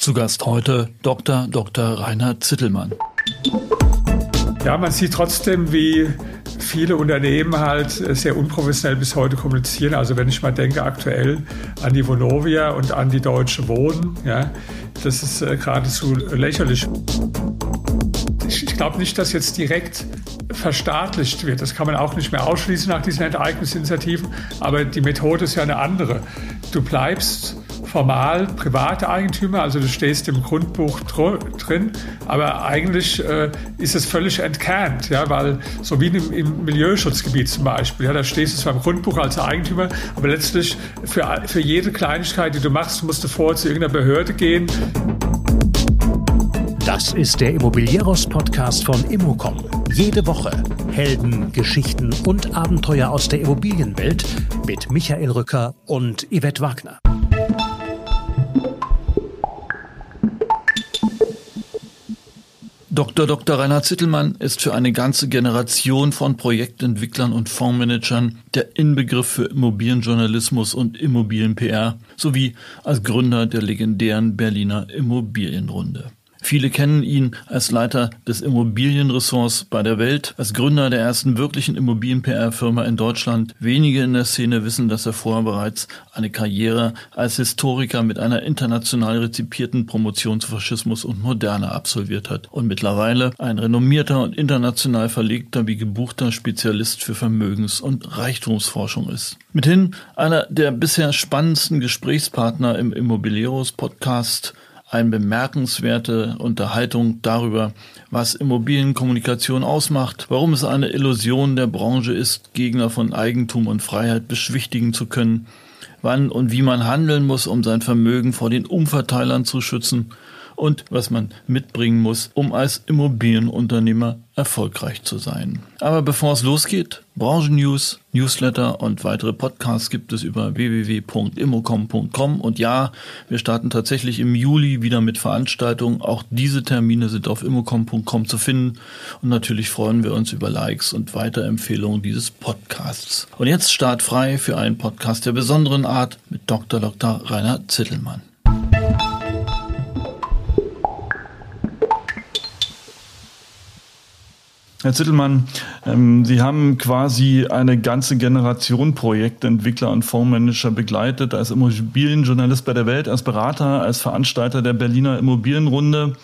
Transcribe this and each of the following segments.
Zu Gast heute Dr. Dr. Reinhard Zittelmann. Ja, man sieht trotzdem, wie viele Unternehmen halt sehr unprofessionell bis heute kommunizieren. Also wenn ich mal denke aktuell an die Vonovia und an die Deutsche Wohnen, ja, das ist äh, geradezu lächerlich. Ich, ich glaube nicht, dass jetzt direkt verstaatlicht wird. Das kann man auch nicht mehr ausschließen nach diesen Enteignungsinitiativen. Aber die Methode ist ja eine andere. Du bleibst formal private Eigentümer, also du stehst im Grundbuch drin, aber eigentlich äh, ist es völlig entkernt, ja, weil so wie im, im Milieuschutzgebiet zum Beispiel, ja, da stehst du zwar im Grundbuch als Eigentümer, aber letztlich für, für jede Kleinigkeit, die du machst, musst du vorher zu irgendeiner Behörde gehen. Das ist der Immobilieros-Podcast von Immocom. Jede Woche Helden, Geschichten und Abenteuer aus der Immobilienwelt mit Michael Rücker und Yvette Wagner. Dr. Dr. Reinhard Zittelmann ist für eine ganze Generation von Projektentwicklern und Fondsmanagern der Inbegriff für Immobilienjournalismus und Immobilien-PR sowie als Gründer der legendären Berliner Immobilienrunde. Viele kennen ihn als Leiter des Immobilienressorts bei der Welt, als Gründer der ersten wirklichen Immobilien-PR-Firma in Deutschland. Wenige in der Szene wissen, dass er vorher bereits eine Karriere als Historiker mit einer international rezipierten Promotion zu Faschismus und Moderne absolviert hat und mittlerweile ein renommierter und international verlegter wie gebuchter Spezialist für Vermögens- und Reichtumsforschung ist. Mithin einer der bisher spannendsten Gesprächspartner im Immobilieros Podcast eine bemerkenswerte Unterhaltung darüber, was Immobilienkommunikation ausmacht, warum es eine Illusion der Branche ist, Gegner von Eigentum und Freiheit beschwichtigen zu können, wann und wie man handeln muss, um sein Vermögen vor den Umverteilern zu schützen und was man mitbringen muss, um als Immobilienunternehmer erfolgreich zu sein. Aber bevor es losgeht, Branchennews, Newsletter und weitere Podcasts gibt es über www.immocom.com und ja, wir starten tatsächlich im Juli wieder mit Veranstaltungen. Auch diese Termine sind auf immocom.com zu finden und natürlich freuen wir uns über Likes und Weiterempfehlungen dieses Podcasts. Und jetzt startfrei für einen Podcast der besonderen Art mit Dr. Dr. Rainer Zittelmann. Herr Zittelmann, ähm, Sie haben quasi eine ganze Generation Projektentwickler und Fondsmanager begleitet, als Immobilienjournalist bei der Welt, als Berater, als Veranstalter der Berliner Immobilienrunde.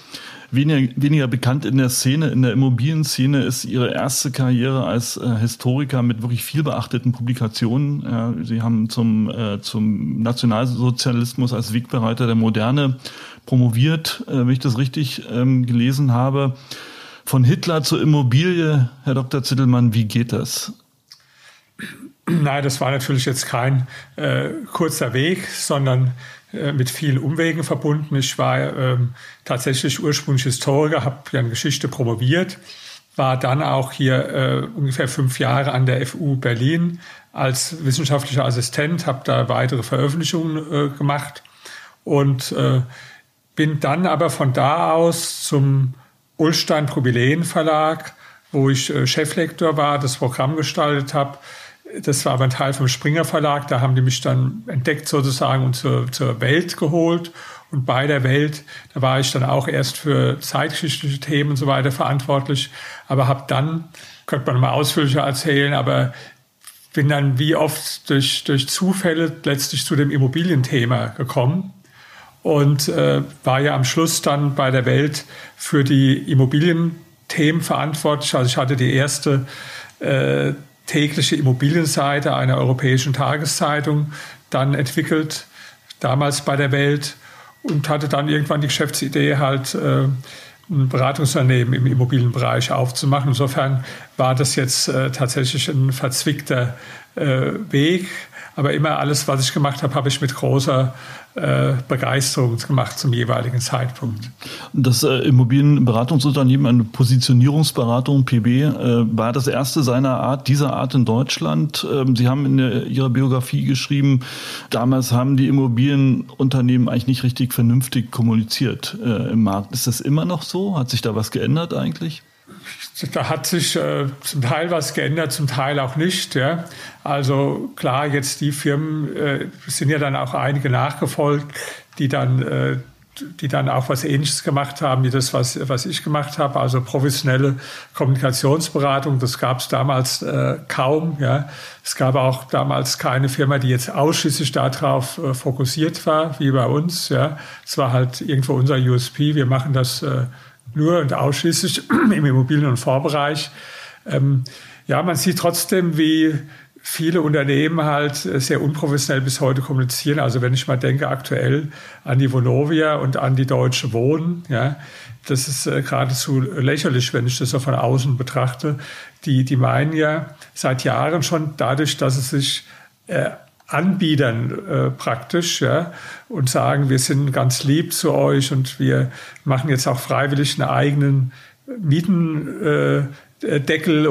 Weniger, weniger bekannt in der Szene, in der Immobilienszene ist Ihre erste Karriere als äh, Historiker mit wirklich viel beachteten Publikationen. Äh, Sie haben zum, äh, zum Nationalsozialismus als Wegbereiter der Moderne promoviert, äh, wenn ich das richtig ähm, gelesen habe. Von Hitler zur Immobilie, Herr Dr. Zittelmann, wie geht das? Nein, das war natürlich jetzt kein äh, kurzer Weg, sondern äh, mit vielen Umwegen verbunden. Ich war ähm, tatsächlich ursprünglich Historiker, habe ja in Geschichte promoviert, war dann auch hier äh, ungefähr fünf Jahre an der FU Berlin als wissenschaftlicher Assistent, habe da weitere Veröffentlichungen äh, gemacht und äh, bin dann aber von da aus zum Ulstein Probilen Verlag, wo ich äh, Cheflektor war, das Programm gestaltet habe. Das war aber ein Teil vom Springer Verlag. Da haben die mich dann entdeckt sozusagen und zur, zur Welt geholt. Und bei der Welt, da war ich dann auch erst für zeitgeschichtliche Themen und so weiter verantwortlich. Aber habe dann, könnte man mal ausführlicher erzählen, aber bin dann wie oft durch, durch Zufälle letztlich zu dem Immobilienthema gekommen und äh, war ja am Schluss dann bei der Welt für die Immobilienthemen verantwortlich. Also ich hatte die erste äh, tägliche Immobilienseite einer europäischen Tageszeitung dann entwickelt, damals bei der Welt und hatte dann irgendwann die Geschäftsidee halt äh, ein Beratungsunternehmen im Immobilienbereich aufzumachen. Insofern war das jetzt äh, tatsächlich ein verzwickter äh, Weg. Aber immer alles, was ich gemacht habe, habe ich mit großer äh, Begeisterung gemacht zum jeweiligen Zeitpunkt. Das äh, Immobilienberatungsunternehmen, eine Positionierungsberatung, PB, äh, war das erste seiner Art, dieser Art in Deutschland. Ähm, Sie haben in der, Ihrer Biografie geschrieben, damals haben die Immobilienunternehmen eigentlich nicht richtig vernünftig kommuniziert äh, im Markt. Ist das immer noch so? Hat sich da was geändert eigentlich? Da hat sich äh, zum Teil was geändert, zum Teil auch nicht. Ja. Also klar, jetzt die Firmen äh, sind ja dann auch einige nachgefolgt, die dann äh, die dann auch was Ähnliches gemacht haben, wie das, was, was ich gemacht habe, also professionelle Kommunikationsberatung. Das gab es damals äh, kaum. Ja. Es gab auch damals keine Firma, die jetzt ausschließlich darauf äh, fokussiert war, wie bei uns. Ja. Es war halt irgendwo unser USP. Wir machen das äh, nur und ausschließlich im Immobilien- und Vorbereich. Ähm, ja, man sieht trotzdem, wie viele Unternehmen halt äh, sehr unprofessionell bis heute kommunizieren. Also wenn ich mal denke aktuell an die Vonovia und an die Deutsche Wohnen, ja, das ist äh, geradezu lächerlich, wenn ich das so von außen betrachte. Die, die meinen ja seit Jahren schon dadurch, dass es sich äh, anbiedern äh, praktisch ja, und sagen, wir sind ganz lieb zu euch und wir machen jetzt auch freiwillig einen eigenen Mieten. Äh,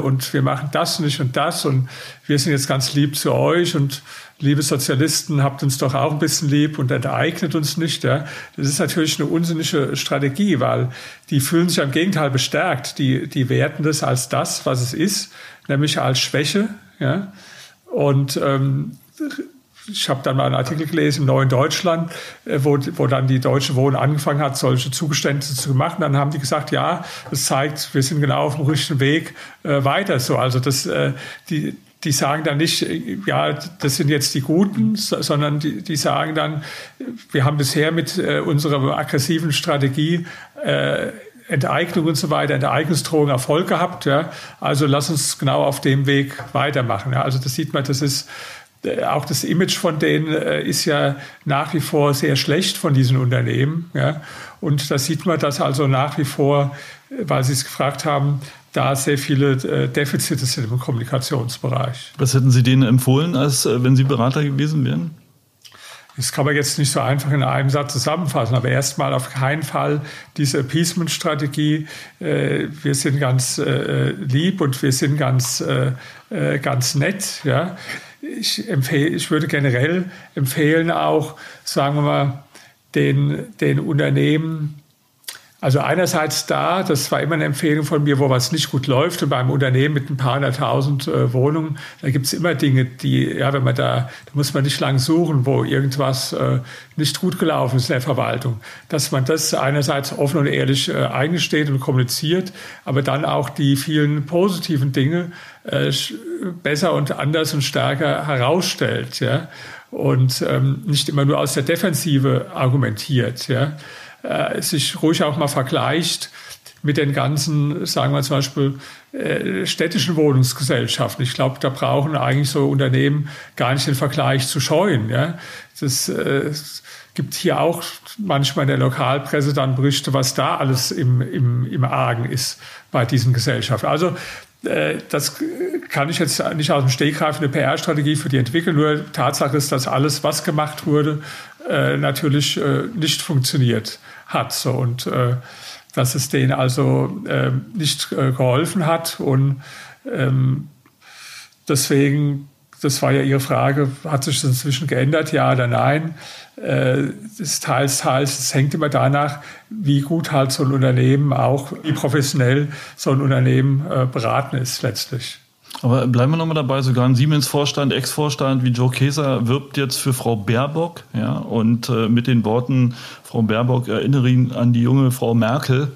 und wir machen das nicht und das und wir sind jetzt ganz lieb zu euch und liebe Sozialisten, habt uns doch auch ein bisschen lieb und enteignet uns nicht. Ja. Das ist natürlich eine unsinnige Strategie, weil die fühlen sich im Gegenteil bestärkt. Die, die werten das als das, was es ist, nämlich als Schwäche. Ja. Und ähm, ich habe dann mal einen Artikel gelesen im Neuen Deutschland, äh, wo, wo dann die Deutsche Wohnen angefangen hat, solche Zugeständnisse zu machen. Dann haben die gesagt, ja, das zeigt, wir sind genau auf dem richtigen Weg äh, weiter. So, also das, äh, die, die sagen dann nicht, äh, ja, das sind jetzt die Guten, sondern die, die sagen dann, wir haben bisher mit äh, unserer aggressiven Strategie äh, Enteignung und so weiter, Enteignungsdrohung Erfolg gehabt. Ja. Also lass uns genau auf dem Weg weitermachen. Ja. Also das sieht man, das ist auch das Image von denen äh, ist ja nach wie vor sehr schlecht von diesen Unternehmen. Ja. Und da sieht man, dass also nach wie vor, äh, weil Sie es gefragt haben, da sehr viele Defizite sind im Kommunikationsbereich. Was hätten Sie denen empfohlen, als wenn Sie Berater gewesen wären? Das kann man jetzt nicht so einfach in einem Satz zusammenfassen, aber erstmal auf keinen Fall diese Appeasement-Strategie. wir sind ganz lieb und wir sind ganz, ganz nett. Ja ich, empfehle, ich würde generell empfehlen, auch, sagen wir mal, den, den Unternehmen also einerseits da, das war immer eine Empfehlung von mir, wo was nicht gut läuft. Und beim Unternehmen mit ein paar hunderttausend äh, Wohnungen, da gibt es immer Dinge, die, ja, wenn man da, da muss man nicht lang suchen, wo irgendwas äh, nicht gut gelaufen ist in der Verwaltung. Dass man das einerseits offen und ehrlich äh, eingesteht und kommuniziert, aber dann auch die vielen positiven Dinge äh, besser und anders und stärker herausstellt, ja, und ähm, nicht immer nur aus der Defensive argumentiert, ja äh, sich ruhig auch mal vergleicht mit den ganzen, sagen wir zum Beispiel, äh, städtischen Wohnungsgesellschaften. Ich glaube, da brauchen eigentlich so Unternehmen gar nicht den Vergleich zu scheuen. Ja? Das äh, gibt hier auch manchmal in der Lokalpresse dann Berichte, was da alles im, im, im Argen ist bei diesen Gesellschaften. Also äh, das kann ich jetzt nicht aus dem Stegreif eine PR-Strategie für die entwickeln. Nur Tatsache ist, dass alles, was gemacht wurde, äh, natürlich äh, nicht funktioniert hat. So, und äh, dass es denen also äh, nicht äh, geholfen hat. Und ähm, deswegen, das war ja Ihre Frage, hat sich das inzwischen geändert, ja oder nein? Äh, das teils, teils, es hängt immer danach, wie gut halt so ein Unternehmen auch, wie professionell so ein Unternehmen äh, beraten ist letztlich. Aber bleiben wir nochmal dabei, sogar ein Siemens-Vorstand, Ex-Vorstand wie Joe Keser wirbt jetzt für Frau Baerbock, ja, und äh, mit den Worten, Frau Baerbock erinnere ihn an die junge Frau Merkel.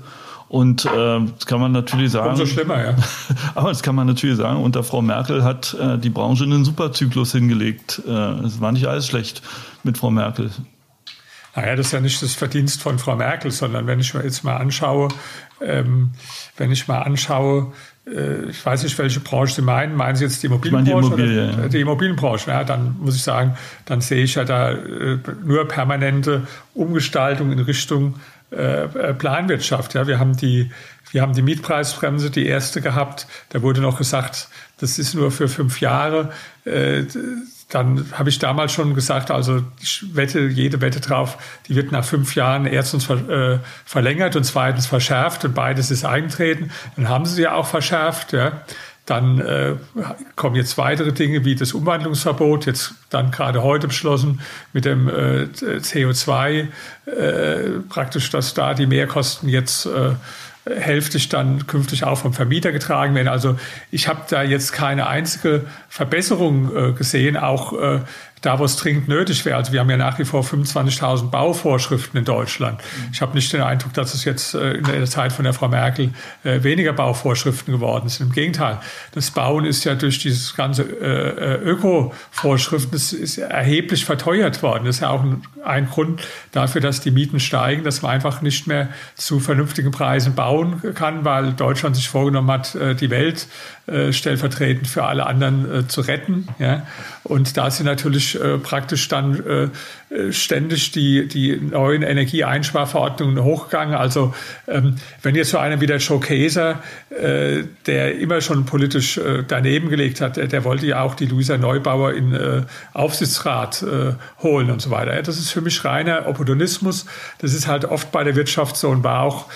Und äh, das kann man natürlich sagen. Umso schlimmer, ja. aber das kann man natürlich sagen, unter Frau Merkel hat äh, die Branche einen Superzyklus hingelegt. Äh, es war nicht alles schlecht mit Frau Merkel. Naja, das ist ja nicht das Verdienst von Frau Merkel, sondern wenn ich mir jetzt mal anschaue, ähm, wenn ich mal anschaue, äh, ich weiß nicht, welche Branche Sie meinen. Meinen Sie jetzt die Immobilienbranche? Ich meine die, Immobilie, ja. die Immobilienbranche. Ja, dann muss ich sagen, dann sehe ich ja da äh, nur permanente Umgestaltung in Richtung äh, Planwirtschaft. Ja, wir haben die, wir haben die Mietpreisbremse, die erste gehabt. Da wurde noch gesagt, das ist nur für fünf Jahre dann habe ich damals schon gesagt, also ich wette jede Wette drauf, die wird nach fünf Jahren erstens ver, äh, verlängert und zweitens verschärft und beides ist eingetreten. Dann haben sie ja auch verschärft. Ja. Dann äh, kommen jetzt weitere Dinge wie das Umwandlungsverbot, jetzt dann gerade heute beschlossen mit dem äh, CO2, äh, praktisch, dass da die Mehrkosten jetzt äh, hälftig dann künftig auch vom Vermieter getragen werden. Also ich habe da jetzt keine einzige Verbesserung äh, gesehen. Auch äh, da, wo es dringend nötig wäre. Also wir haben ja nach wie vor 25.000 Bauvorschriften in Deutschland. Ich habe nicht den Eindruck, dass es jetzt äh, in der Zeit von der Frau Merkel äh, weniger Bauvorschriften geworden sind. Im Gegenteil, das Bauen ist ja durch dieses ganze äh, Öko-Vorschriften ist erheblich verteuert worden. Das ist ja auch ein, ein Grund dafür, dass die Mieten steigen, dass man einfach nicht mehr zu vernünftigen Preisen bauen kann, weil Deutschland sich vorgenommen hat, die Welt stellvertretend für alle anderen zu retten. Ja? Und da sind natürlich äh, praktisch dann äh, ständig die, die neuen Energieeinsparverordnungen hochgegangen. Also ähm, wenn jetzt so einer wie der Joe Kaeser, äh, der immer schon politisch äh, daneben gelegt hat, der, der, wollte ja auch die Luisa Neubauer in äh, Aufsichtsrat äh, holen und so weiter. Das ist für mich reiner Opportunismus. Das ist halt oft bei der Wirtschaft so und war auch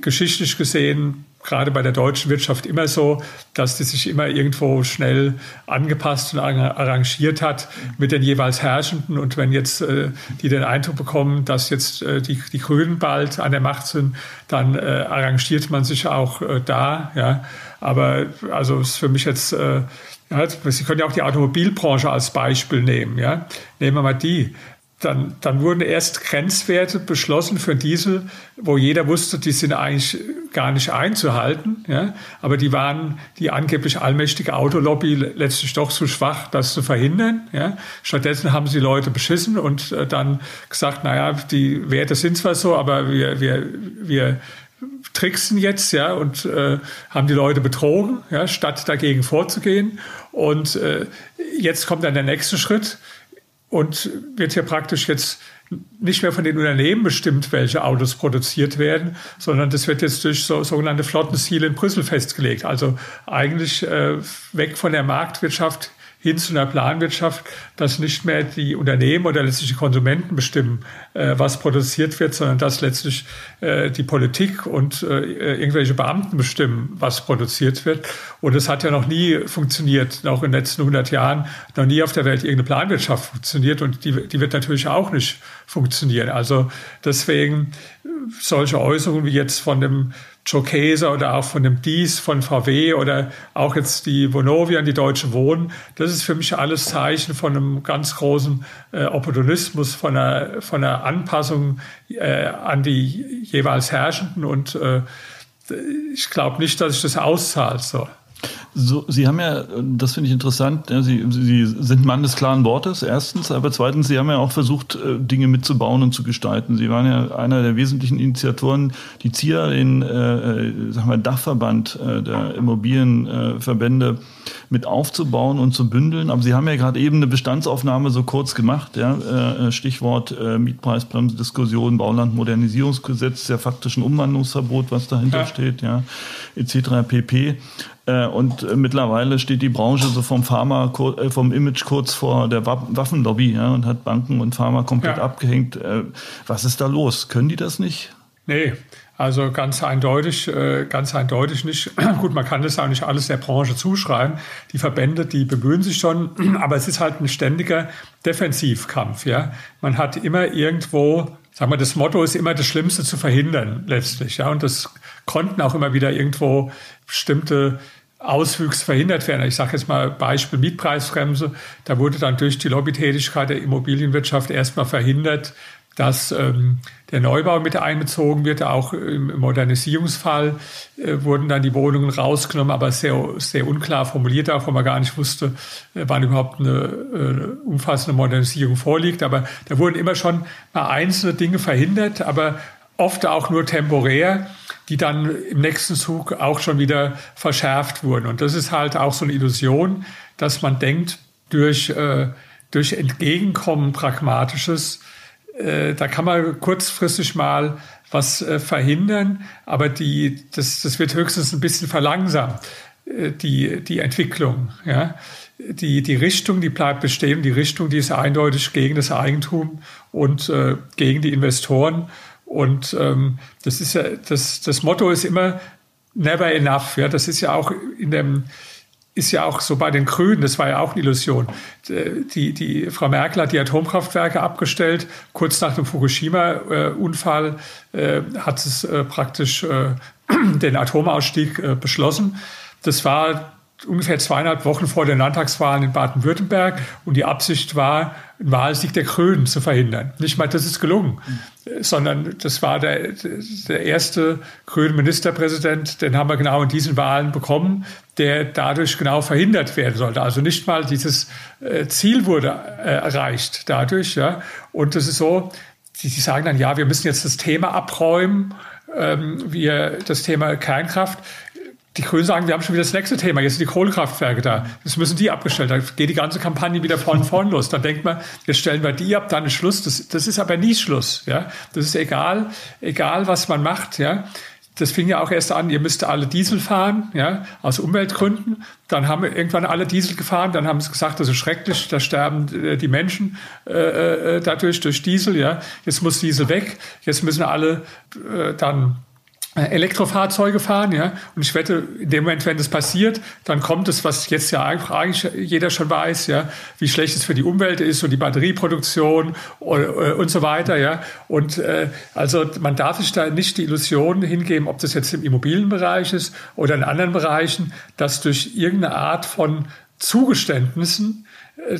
geschichtlich gesehen gerade bei der deutschen Wirtschaft immer so, dass die sich immer irgendwo schnell angepasst und arrangiert hat mit den jeweils Herrschenden. Und wenn jetzt äh, die den Eindruck bekommen, dass jetzt äh, die, die Grünen bald an der Macht sind, dann äh, arrangiert man sich auch äh, da. Ja. Aber also ist für mich jetzt, äh, ja, Sie können ja auch die Automobilbranche als Beispiel nehmen. Ja. Nehmen wir mal die dann, dann wurden erst Grenzwerte beschlossen für Diesel, wo jeder wusste, die sind eigentlich gar nicht einzuhalten. Ja? Aber die waren die angeblich allmächtige Autolobby letztlich doch zu schwach, das zu verhindern. Ja? Stattdessen haben sie Leute beschissen und äh, dann gesagt, naja, die Werte sind zwar so, aber wir, wir, wir tricksen jetzt, ja, und äh, haben die Leute betrogen, ja, statt dagegen vorzugehen. Und äh, jetzt kommt dann der nächste Schritt und wird hier praktisch jetzt nicht mehr von den Unternehmen bestimmt, welche Autos produziert werden, sondern das wird jetzt durch so, sogenannte Flottenziele in Brüssel festgelegt. Also eigentlich äh, weg von der Marktwirtschaft hin zu einer Planwirtschaft, dass nicht mehr die Unternehmen oder letztlich die Konsumenten bestimmen, äh, was produziert wird, sondern dass letztlich äh, die Politik und äh, irgendwelche Beamten bestimmen, was produziert wird. Und es hat ja noch nie funktioniert, auch in den letzten 100 Jahren, noch nie auf der Welt irgendeine Planwirtschaft funktioniert und die, die wird natürlich auch nicht funktionieren. Also deswegen solche Äußerungen wie jetzt von dem Jokesa oder auch von dem Dies von VW oder auch jetzt die Vonovia die Deutsche Wohnen. Das ist für mich alles Zeichen von einem ganz großen äh, Opportunismus, von einer, von einer Anpassung äh, an die jeweils Herrschenden und äh, ich glaube nicht, dass sich das auszahlt. So. So, Sie haben ja, das finde ich interessant, Sie, Sie sind Mann des klaren Wortes, erstens, aber zweitens, Sie haben ja auch versucht, äh, Dinge mitzubauen und zu gestalten. Sie waren ja einer der wesentlichen Initiatoren, die ZIA, den äh, äh sag mal, Dachverband äh, der Immobilienverbände äh, mit aufzubauen und zu bündeln. Aber Sie haben ja gerade eben eine Bestandsaufnahme so kurz gemacht, ja, äh, Stichwort äh, Mietpreisbremse-Diskussion, Baulandmodernisierungsgesetz, der faktischen Umwandlungsverbot, was dahinter ja. steht, ja, etc. pp. Äh, und äh, mittlerweile steht die Branche so vom Pharma, äh, vom Image kurz vor der Waffenlobby ja, und hat Banken und Pharma komplett ja. abgehängt. Was ist da los? Können die das nicht? Nee, also ganz eindeutig, ganz eindeutig nicht. Gut, man kann das auch nicht alles der Branche zuschreiben. Die Verbände, die bemühen sich schon, aber es ist halt ein ständiger Defensivkampf. Ja, man hat immer irgendwo, sagen wir, das Motto ist immer das Schlimmste zu verhindern letztlich. Ja, und das konnten auch immer wieder irgendwo bestimmte Auswüchse verhindert werden. Ich sage jetzt mal Beispiel Mietpreisbremse. Da wurde dann durch die Lobbytätigkeit der Immobilienwirtschaft erstmal verhindert, dass ähm, der Neubau mit einbezogen wird. Auch im Modernisierungsfall äh, wurden dann die Wohnungen rausgenommen, aber sehr, sehr unklar formuliert, auch weil man gar nicht wusste, äh, wann überhaupt eine äh, umfassende Modernisierung vorliegt. Aber da wurden immer schon mal einzelne Dinge verhindert, aber oft auch nur temporär die dann im nächsten Zug auch schon wieder verschärft wurden. Und das ist halt auch so eine Illusion, dass man denkt, durch, äh, durch Entgegenkommen Pragmatisches, äh, da kann man kurzfristig mal was äh, verhindern, aber die, das, das wird höchstens ein bisschen verlangsamt, äh, die, die Entwicklung. Ja? Die, die Richtung, die bleibt bestehen, die Richtung, die ist eindeutig gegen das Eigentum und äh, gegen die Investoren. Und ähm, das ist ja, das, das Motto ist immer never enough. Ja, das ist ja auch in dem, ist ja auch so bei den Grünen, das war ja auch eine Illusion. Die, die Frau Merkel hat die Atomkraftwerke abgestellt. Kurz nach dem Fukushima-Unfall äh, hat es äh, praktisch äh, den Atomausstieg äh, beschlossen. Das war ungefähr zweieinhalb Wochen vor den Landtagswahlen in Baden-Württemberg und die Absicht war, Wahlsieg der Grünen zu verhindern. Nicht mal, das ist gelungen, mhm. sondern das war der, der erste grüne Ministerpräsident, den haben wir genau in diesen Wahlen bekommen, der dadurch genau verhindert werden sollte. Also nicht mal dieses äh, Ziel wurde äh, erreicht dadurch. Ja. Und das ist so, die, die sagen dann, ja, wir müssen jetzt das Thema abräumen, ähm, wir das Thema Kernkraft. Die Grünen sagen, wir haben schon wieder das nächste Thema, jetzt sind die Kohlekraftwerke da. Jetzt müssen die abgestellt. Da geht die ganze Kampagne wieder von vorn los. Dann denkt man, jetzt stellen wir die ab, dann ist Schluss. Das, das ist aber nie Schluss. Ja? Das ist egal, egal was man macht. Ja? Das fing ja auch erst an, ihr müsst alle Diesel fahren, ja, aus Umweltgründen. Dann haben wir irgendwann alle Diesel gefahren, dann haben sie gesagt, das ist schrecklich, da sterben äh, die Menschen äh, äh, dadurch, durch Diesel, ja. Jetzt muss Diesel weg, jetzt müssen alle äh, dann äh, Elektrofahrzeuge fahren, ja. Und ich wette, in dem Moment, wenn das passiert, dann kommt es, was jetzt ja eigentlich jeder schon weiß, ja, wie schlecht es für die Umwelt ist und die Batterieproduktion und, äh, und so weiter, ja. Und äh, also man darf sich da nicht die Illusion hingeben, ob das jetzt im Immobilienbereich ist oder in anderen Bereichen, dass durch irgendeine Art von Zugeständnissen äh,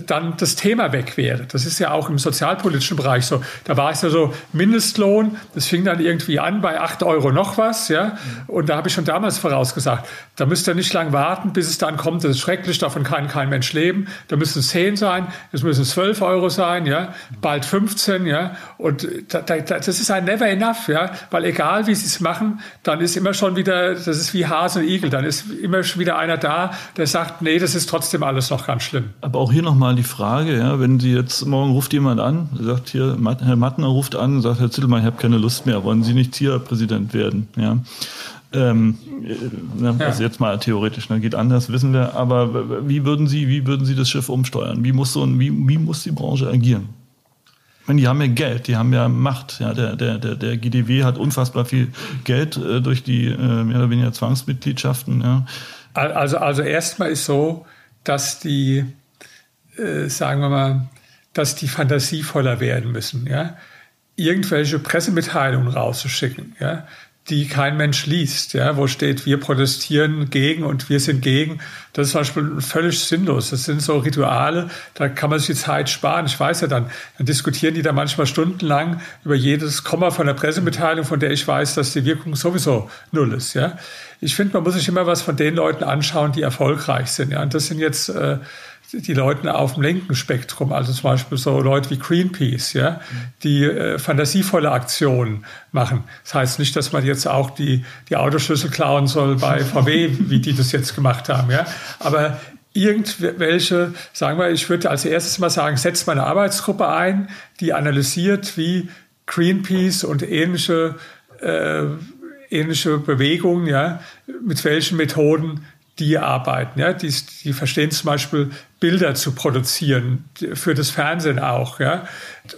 dann das Thema weg wäre. Das ist ja auch im sozialpolitischen Bereich so. Da war es ja so Mindestlohn, das fing dann irgendwie an bei acht Euro noch was, ja. Und da habe ich schon damals vorausgesagt, da müsst ihr nicht lang warten, bis es dann kommt, das ist schrecklich, davon kann kein Mensch leben. Da müssen es zehn sein, es müssen zwölf Euro sein, ja. Bald 15, ja. Und da, da, das ist ein never enough, ja. Weil egal wie sie es machen, dann ist immer schon wieder, das ist wie Hase und Igel, dann ist immer schon wieder einer da, der sagt, nee, das ist trotzdem alles noch ganz schlimm. Aber auch hier nochmal die Frage, ja, wenn Sie jetzt morgen ruft jemand an, sagt hier, Herr Mattner ruft an, sagt Herr Zittelmann, ich habe keine Lust mehr, wollen Sie nicht Tierpräsident werden? Ja. Ähm, ne, ja. Also jetzt mal theoretisch, ne, geht anders, wissen wir. Aber wie würden Sie, wie würden Sie das Schiff umsteuern? Wie muss so ein, wie, wie muss die Branche agieren? Ich meine, die haben ja Geld, die haben ja Macht. Ja, der, der, der, der GDW hat unfassbar viel Geld äh, durch die äh, mehr oder weniger Zwangsmitgliedschaften. Ja. Also, also erstmal ist so, dass die äh, sagen wir mal, dass die fantasievoller werden müssen, ja, irgendwelche Pressemitteilungen rauszuschicken, ja, die kein Mensch liest, ja, wo steht, wir protestieren gegen und wir sind gegen. Das ist zum Beispiel völlig sinnlos. Das sind so Rituale, da kann man sich die Zeit sparen. Ich weiß ja dann, dann diskutieren die da manchmal stundenlang über jedes Komma von der Pressemitteilung, von der ich weiß, dass die Wirkung sowieso null ist, ja. Ich finde, man muss sich immer was von den Leuten anschauen, die erfolgreich sind, ja. Und das sind jetzt, äh, die Leute auf dem linken Spektrum, also zum Beispiel so Leute wie Greenpeace, ja, die äh, fantasievolle Aktionen machen. Das heißt nicht, dass man jetzt auch die, die Autoschlüssel klauen soll bei VW, wie die das jetzt gemacht haben, ja. Aber irgendwelche, sagen wir, ich würde als erstes mal sagen, setzt mal eine Arbeitsgruppe ein, die analysiert, wie Greenpeace und ähnliche, äh, ähnliche Bewegungen, ja, mit welchen Methoden die arbeiten. Ja? Die, die verstehen zum Beispiel Bilder zu produzieren, für das Fernsehen auch, ja,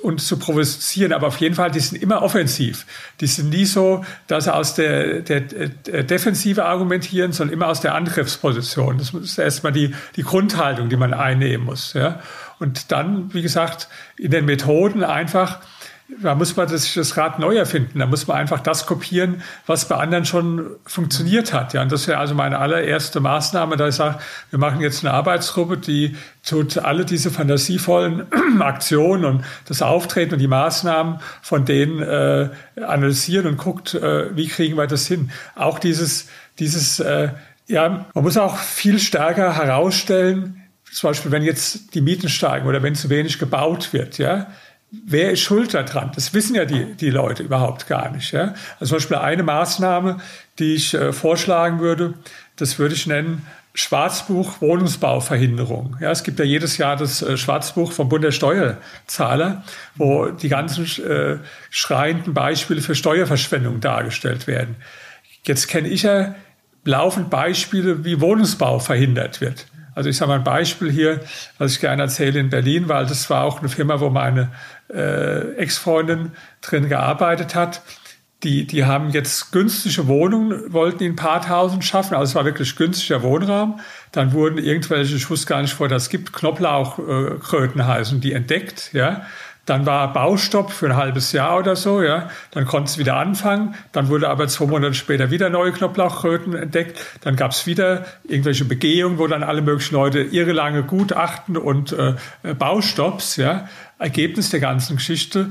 und zu provozieren. Aber auf jeden Fall, die sind immer offensiv. Die sind nie so, dass sie aus der, der, der Defensive argumentieren, sondern immer aus der Angriffsposition. Das ist erstmal die, die Grundhaltung, die man einnehmen muss. Ja. Und dann, wie gesagt, in den Methoden einfach da muss man das, das Rad neu erfinden. Da muss man einfach das kopieren, was bei anderen schon funktioniert hat. Ja, und das wäre also meine allererste Maßnahme, da ich sage, wir machen jetzt eine Arbeitsgruppe, die tut alle diese fantasievollen Aktionen und das Auftreten und die Maßnahmen von denen äh, analysieren und guckt, äh, wie kriegen wir das hin. Auch dieses, dieses, äh, ja, man muss auch viel stärker herausstellen, zum Beispiel, wenn jetzt die Mieten steigen oder wenn zu wenig gebaut wird, ja, wer ist schuld daran? Das wissen ja die, die Leute überhaupt gar nicht. Ja? Also zum Beispiel eine Maßnahme, die ich äh, vorschlagen würde, das würde ich nennen Schwarzbuch Wohnungsbauverhinderung. Ja, es gibt ja jedes Jahr das äh, Schwarzbuch vom Bund der Steuerzahler, wo die ganzen äh, schreienden Beispiele für Steuerverschwendung dargestellt werden. Jetzt kenne ich ja laufend Beispiele, wie Wohnungsbau verhindert wird. Also ich sage mal ein Beispiel hier, was ich gerne erzähle in Berlin, weil das war auch eine Firma, wo meine äh, Ex-Freundin drin gearbeitet hat. Die, die haben jetzt günstige Wohnungen, wollten in tausend schaffen. Also es war wirklich günstiger Wohnraum. Dann wurden irgendwelche, ich wusste gar nicht, wo das gibt, Knoblauchkröten heißen, die entdeckt. Ja, Dann war Baustopp für ein halbes Jahr oder so, ja. Dann konnte es wieder anfangen. Dann wurde aber zwei Monate später wieder neue Knoblauchkröten entdeckt. Dann gab es wieder irgendwelche Begehungen, wo dann alle möglichen Leute ihre lange Gutachten und äh, Baustopps, ja. Ergebnis der ganzen Geschichte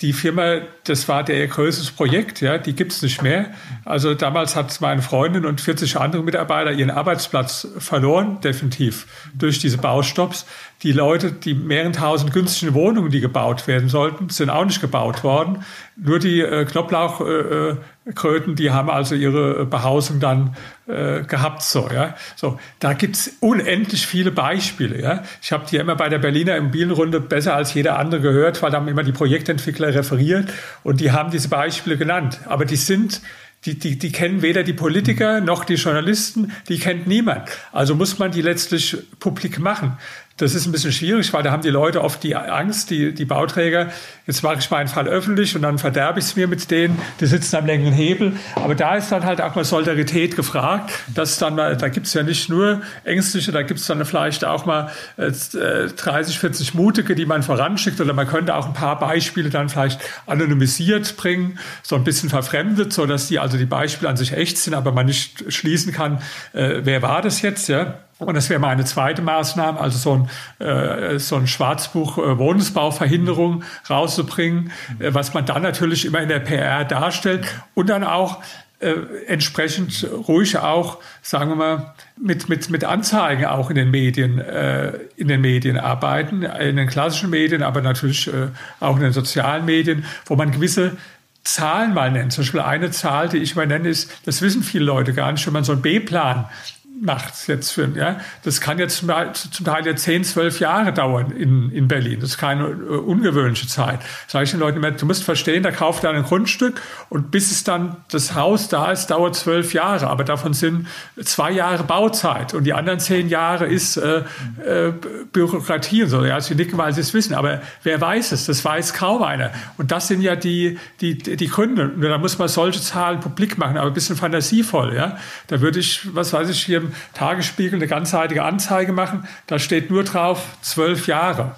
die Firma, das war der größtes Projekt, ja, die gibt's nicht mehr. Also damals hat meine Freundin und 40 andere Mitarbeiter ihren Arbeitsplatz verloren, definitiv, durch diese Baustopps. Die Leute, die mehreren tausend günstigen Wohnungen, die gebaut werden sollten, sind auch nicht gebaut worden. Nur die äh, Knoblauchkröten, äh, die haben also ihre Behausung dann äh, gehabt. So, ja. so, da gibt's unendlich viele Beispiele. Ja. Ich habe die immer bei der Berliner Immobilienrunde besser als jeder andere gehört, weil da haben immer die Projektentwickler referiert und die haben diese Beispiele genannt. Aber die sind die, die, die kennen weder die Politiker noch die Journalisten, die kennt niemand. Also muss man die letztlich publik machen. Das ist ein bisschen schwierig, weil da haben die Leute oft die Angst, die, die Bauträger, jetzt mache ich meinen Fall öffentlich und dann verderbe ich es mir mit denen, die sitzen am längeren Hebel. Aber da ist dann halt auch mal Solidarität gefragt, dass dann da gibt es ja nicht nur Ängstliche, da gibt es dann vielleicht auch mal äh, 30, 40 Mutige, die man voranschickt oder man könnte auch ein paar Beispiele dann vielleicht anonymisiert bringen, so ein bisschen verfremdet, so dass die also die Beispiele an sich echt sind, aber man nicht schließen kann, äh, wer war das jetzt, ja. Und das wäre meine zweite Maßnahme, also so ein, äh, so ein Schwarzbuch äh, Wohnungsbauverhinderung rauszubringen, äh, was man dann natürlich immer in der PR darstellt und dann auch äh, entsprechend ruhig auch, sagen wir mal, mit, mit, mit Anzeigen auch in den Medien, äh, in den Medien arbeiten, in den klassischen Medien, aber natürlich äh, auch in den sozialen Medien, wo man gewisse Zahlen mal nennt. Zum Beispiel eine Zahl, die ich mal nenne, ist, das wissen viele Leute gar nicht, wenn man so einen B-Plan macht jetzt für, ja, das kann jetzt zum Teil jetzt 10, 12 Jahre dauern in, in Berlin. Das ist keine uh, ungewöhnliche Zeit. Sage ich den Leuten immer, du musst verstehen, da kauft er ein Grundstück und bis es dann das Haus da ist, dauert zwölf Jahre. Aber davon sind zwei Jahre Bauzeit und die anderen zehn Jahre ist äh, äh, Bürokratie und so. Ja, sie nicken, weil sie es wissen. Aber wer weiß es? Das weiß kaum einer. Und das sind ja die, die, die Gründe. Und da muss man solche Zahlen publik machen, aber ein bisschen fantasievoll. Ja, da würde ich, was weiß ich, hier Tagesspiegel eine ganzseitige Anzeige machen. Da steht nur drauf zwölf Jahre.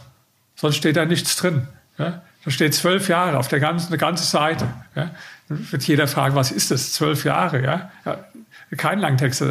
Sonst steht da nichts drin. Ja? Da steht zwölf Jahre auf der ganzen, eine ganze Seite. Ja? Dann wird jeder fragen, was ist das? Zwölf Jahre, ja? Kein Langtext.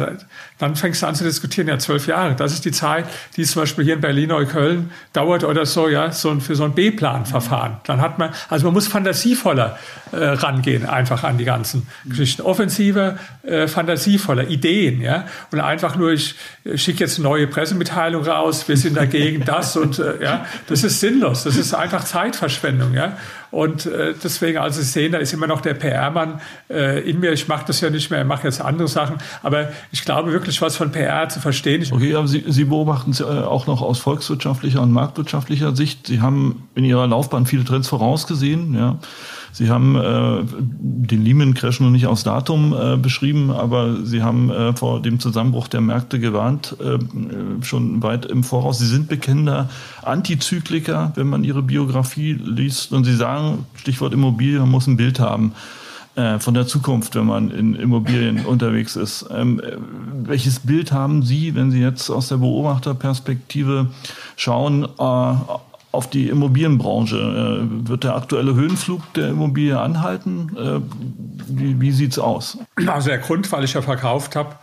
Dann fängst du an zu diskutieren, ja, zwölf Jahre. Das ist die Zeit, die zum Beispiel hier in Berlin-Neukölln dauert oder so, ja, so für so ein B-Plan-Verfahren. Dann hat man, also man muss fantasievoller äh, rangehen, einfach an die ganzen Geschichten. Offensiver, äh, fantasievoller, Ideen, ja. Und einfach nur, ich schicke jetzt eine neue Pressemitteilung raus, wir sind dagegen das und, äh, ja, das ist sinnlos. Das ist einfach Zeitverschwendung, ja. Und äh, deswegen, also Sie sehen, da ist immer noch der PR-Mann äh, in mir. Ich mache das ja nicht mehr, ich mache jetzt andere Sachen. Aber ich glaube wirklich, was von PR zu verstehen. Okay, aber Sie, Sie beobachten es auch noch aus volkswirtschaftlicher und marktwirtschaftlicher Sicht. Sie haben in Ihrer Laufbahn viele Trends vorausgesehen, ja. Sie haben äh, den Lehman Crash noch nicht aus Datum äh, beschrieben, aber Sie haben äh, vor dem Zusammenbruch der Märkte gewarnt, äh, schon weit im Voraus. Sie sind bekennender Antizykliker, wenn man Ihre Biografie liest. Und Sie sagen, Stichwort Immobilie, man muss ein Bild haben äh, von der Zukunft, wenn man in Immobilien unterwegs ist. Ähm, welches Bild haben Sie, wenn Sie jetzt aus der Beobachterperspektive schauen, äh, auf die Immobilienbranche. Äh, wird der aktuelle Höhenflug der Immobilie anhalten? Äh, wie, wie sieht es aus? Also der Grund, weil ich ja verkauft habe,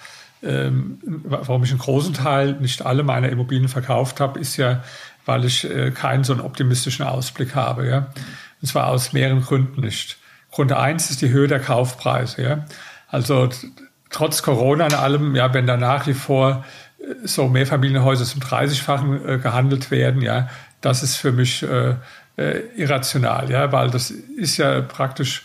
ähm, warum ich einen großen Teil, nicht alle meiner Immobilien verkauft habe, ist ja, weil ich äh, keinen so einen optimistischen Ausblick habe. Ja? Und zwar aus mehreren Gründen nicht. Grund eins ist die Höhe der Kaufpreise. Ja? Also trotz Corona und allem, ja, wenn da nach wie vor so Mehrfamilienhäuser zum 30-fachen gehandelt werden, ja, das ist für mich äh, äh, irrational, ja, weil das ist ja praktisch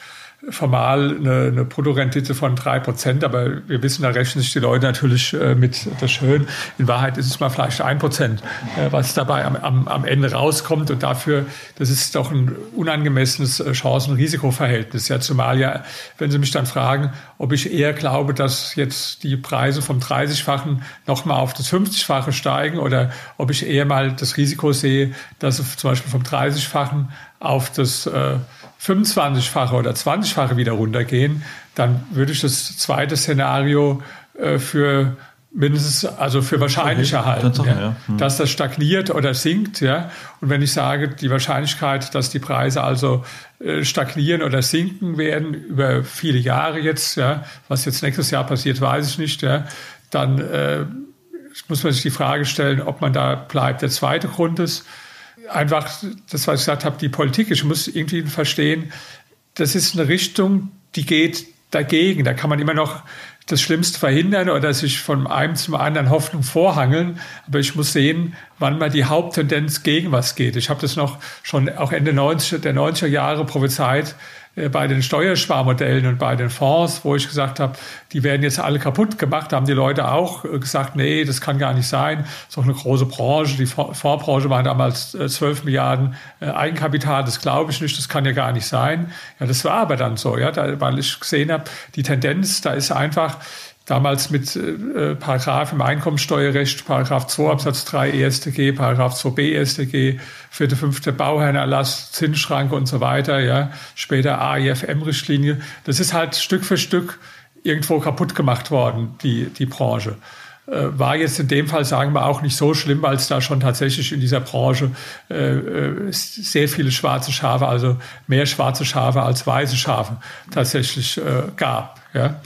formal eine, eine Bruttorendite von drei Prozent, aber wir wissen, da rechnen sich die Leute natürlich äh, mit das schön. In Wahrheit ist es mal vielleicht ein Prozent, äh, was dabei am, am, am Ende rauskommt und dafür, das ist doch ein unangemessenes äh, Chancen-Risiko-Verhältnis. Ja, zumal ja, wenn Sie mich dann fragen, ob ich eher glaube, dass jetzt die Preise vom 30-fachen nochmal auf das 50-fache steigen oder ob ich eher mal das Risiko sehe, dass zum Beispiel vom 30-fachen auf das äh, 25-fache oder 20-fache wieder runtergehen, dann würde ich das zweite Szenario äh, für mindestens also für wahrscheinlich erhalten, ja, ja. Hm. dass das stagniert oder sinkt. Ja. Und wenn ich sage, die Wahrscheinlichkeit, dass die Preise also äh, stagnieren oder sinken werden über viele Jahre jetzt, ja, was jetzt nächstes Jahr passiert, weiß ich nicht, ja, dann äh, muss man sich die Frage stellen, ob man da bleibt. Der zweite Grund ist einfach, das, was ich gesagt habe, die Politik. Ich muss irgendwie verstehen, das ist eine Richtung, die geht dagegen. Da kann man immer noch das Schlimmste verhindern oder sich von einem zum anderen Hoffnung vorhangeln. Aber ich muss sehen, wann mal die Haupttendenz gegen was geht. Ich habe das noch schon auch Ende 90, der 90er Jahre prophezeit, bei den Steuersparmodellen und bei den Fonds, wo ich gesagt habe, die werden jetzt alle kaputt gemacht, haben die Leute auch äh, gesagt, nee, das kann gar nicht sein. Das ist doch eine große Branche. Die Fondsbranche waren damals 12 äh, Milliarden Eigenkapital. Das glaube ich nicht, das kann ja gar nicht sein. Ja, das war aber dann so, ja, weil ich gesehen habe, die Tendenz, da ist einfach damals mit äh, Paragraph im Einkommensteuerrecht, Paragraph 2 Absatz 3 EStG, Paragraph 2b EStG, vierte, fünfte Bauherrenerlass, Zinsschranke und so weiter, ja, später AIFM-Richtlinie. Das ist halt Stück für Stück irgendwo kaputt gemacht worden, die, die Branche. Äh, war jetzt in dem Fall, sagen wir, auch nicht so schlimm, weil es da schon tatsächlich in dieser Branche äh, äh sehr viele schwarze Schafe, also mehr schwarze Schafe als weiße Schafe tatsächlich äh, gab. Ja.